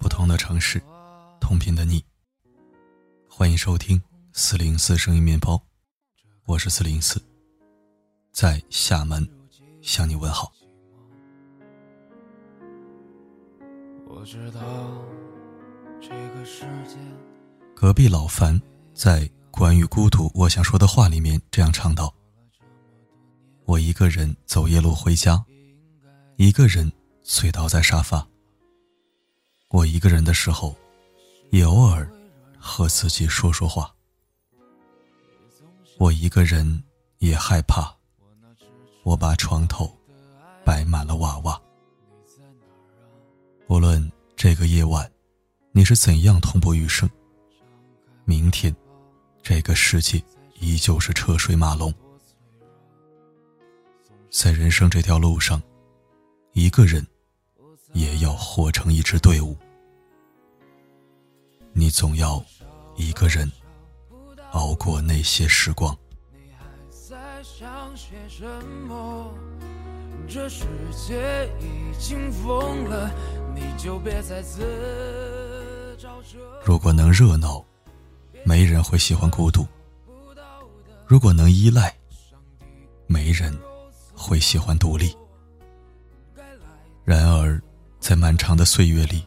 不同的城市，同频的你。欢迎收听四零四声音面包，我是四零四，在厦门向你问好。我知道隔壁老樊在关于孤独我想说的话里面这样唱道：“我一个人走夜路回家，一个人醉倒在沙发。”我一个人的时候，也偶尔和自己说说话。我一个人也害怕。我把床头摆满了娃娃。无论这个夜晚你是怎样痛不欲生，明天这个世界依旧是车水马龙。在人生这条路上，一个人。也要活成一支队伍。你总要一个人熬过那些时光。这世界已经疯了，你就别再自如果能热闹，没人会喜欢孤独；如果能依赖，没人会喜欢独立。然而。在漫长的岁月里，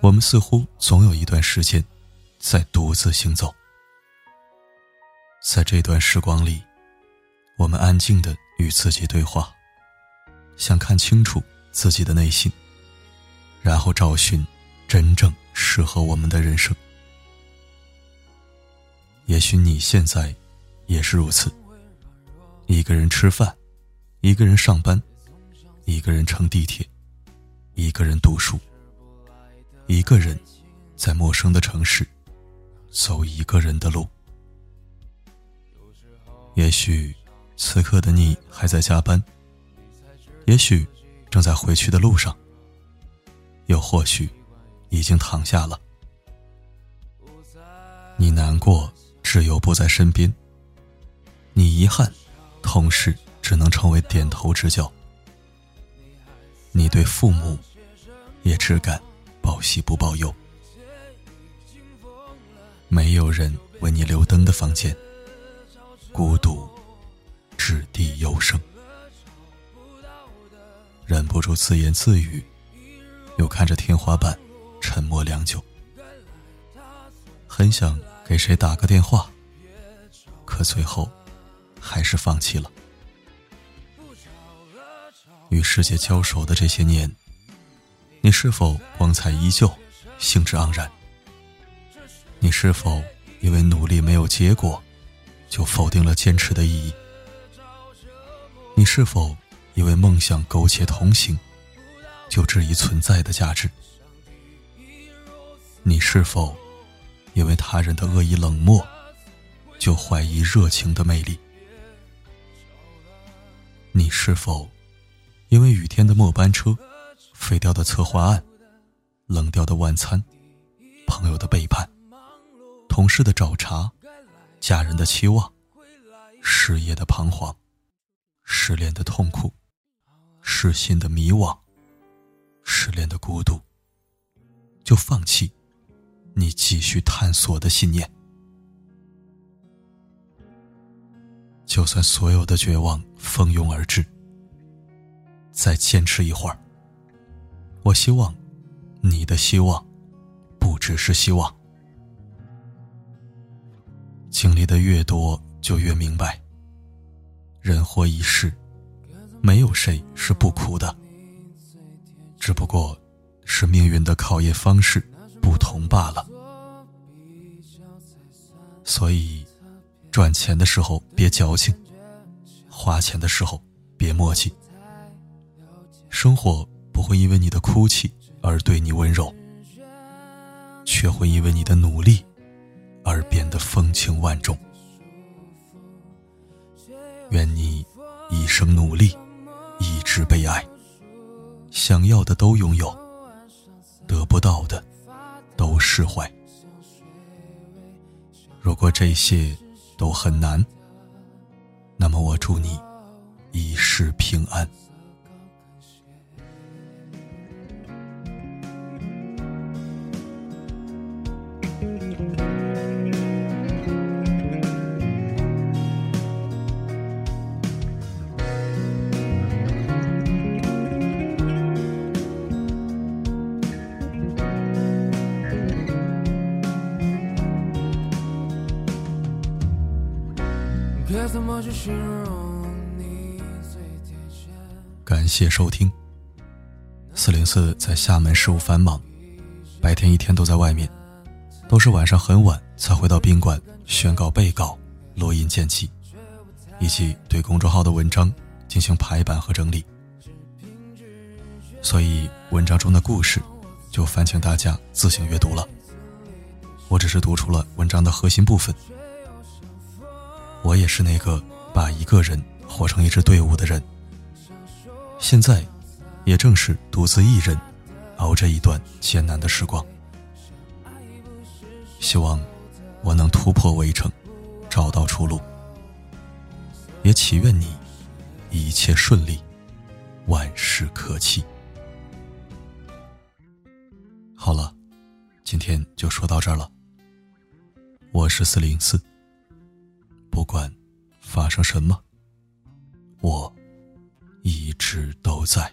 我们似乎总有一段时间在独自行走。在这段时光里，我们安静的与自己对话，想看清楚自己的内心，然后找寻真正适合我们的人生。也许你现在也是如此：一个人吃饭，一个人上班，一个人乘地铁。一个人读书，一个人在陌生的城市走一个人的路。也许此刻的你还在加班，也许正在回去的路上，又或许已经躺下了。你难过，挚友不在身边；你遗憾，同事只能成为点头之交。你对父母也只敢报喜不报忧，没有人为你留灯的房间，孤独掷地有声，忍不住自言自语，又看着天花板，沉默良久，很想给谁打个电话，可最后还是放弃了。与世界交手的这些年，你是否光彩依旧、兴致盎然？你是否因为努力没有结果，就否定了坚持的意义？你是否因为梦想苟且同行，就质疑存在的价值？你是否因为他人的恶意冷漠，就怀疑热情的魅力？你是否？因为雨天的末班车，废掉的策划案，冷掉的晚餐，朋友的背叛，同事的找茬，家人的期望，失业的彷徨，失恋的痛苦，失心的迷惘，失恋的孤独，就放弃你继续探索的信念。就算所有的绝望蜂拥而至。再坚持一会儿。我希望，你的希望，不只是希望。经历的越多，就越明白，人活一世，没有谁是不苦的，只不过是命运的考验方式同罢了。所以，赚钱的时候别矫情，花钱的时候别磨叽。生活不会因为你的哭泣而对你温柔，却会因为你的努力而变得风情万种。愿你一生努力，一直被爱，想要的都拥有，得不到的都释怀。如果这些都很难，那么我祝你一世平安。感谢收听。四零四在厦门事务繁忙，白天一天都在外面，都是晚上很晚才回到宾馆宣告备稿、录音剪辑，以及对公众号的文章进行排版和整理。所以文章中的故事就烦请大家自行阅读了。我只是读出了文章的核心部分。我也是那个把一个人活成一支队伍的人。现在，也正是独自一人熬着一段艰难的时光。希望我能突破围城，找到出路。也祈愿你一切顺利，万事可期。好了，今天就说到这儿了。我是四零四。不管发生什么，我一直都在。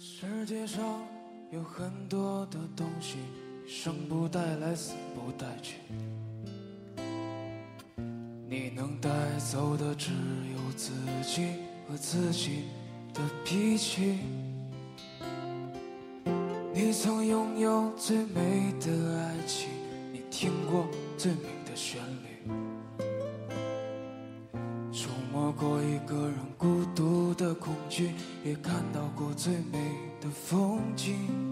世界上有很多的东西，生不带来，死不带去。你能带走的只有自己和自己的脾气。你曾拥有最美的爱情，你听过最美的旋律，触摸过一个人孤独的恐惧，也看到过最美的风景。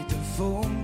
风景。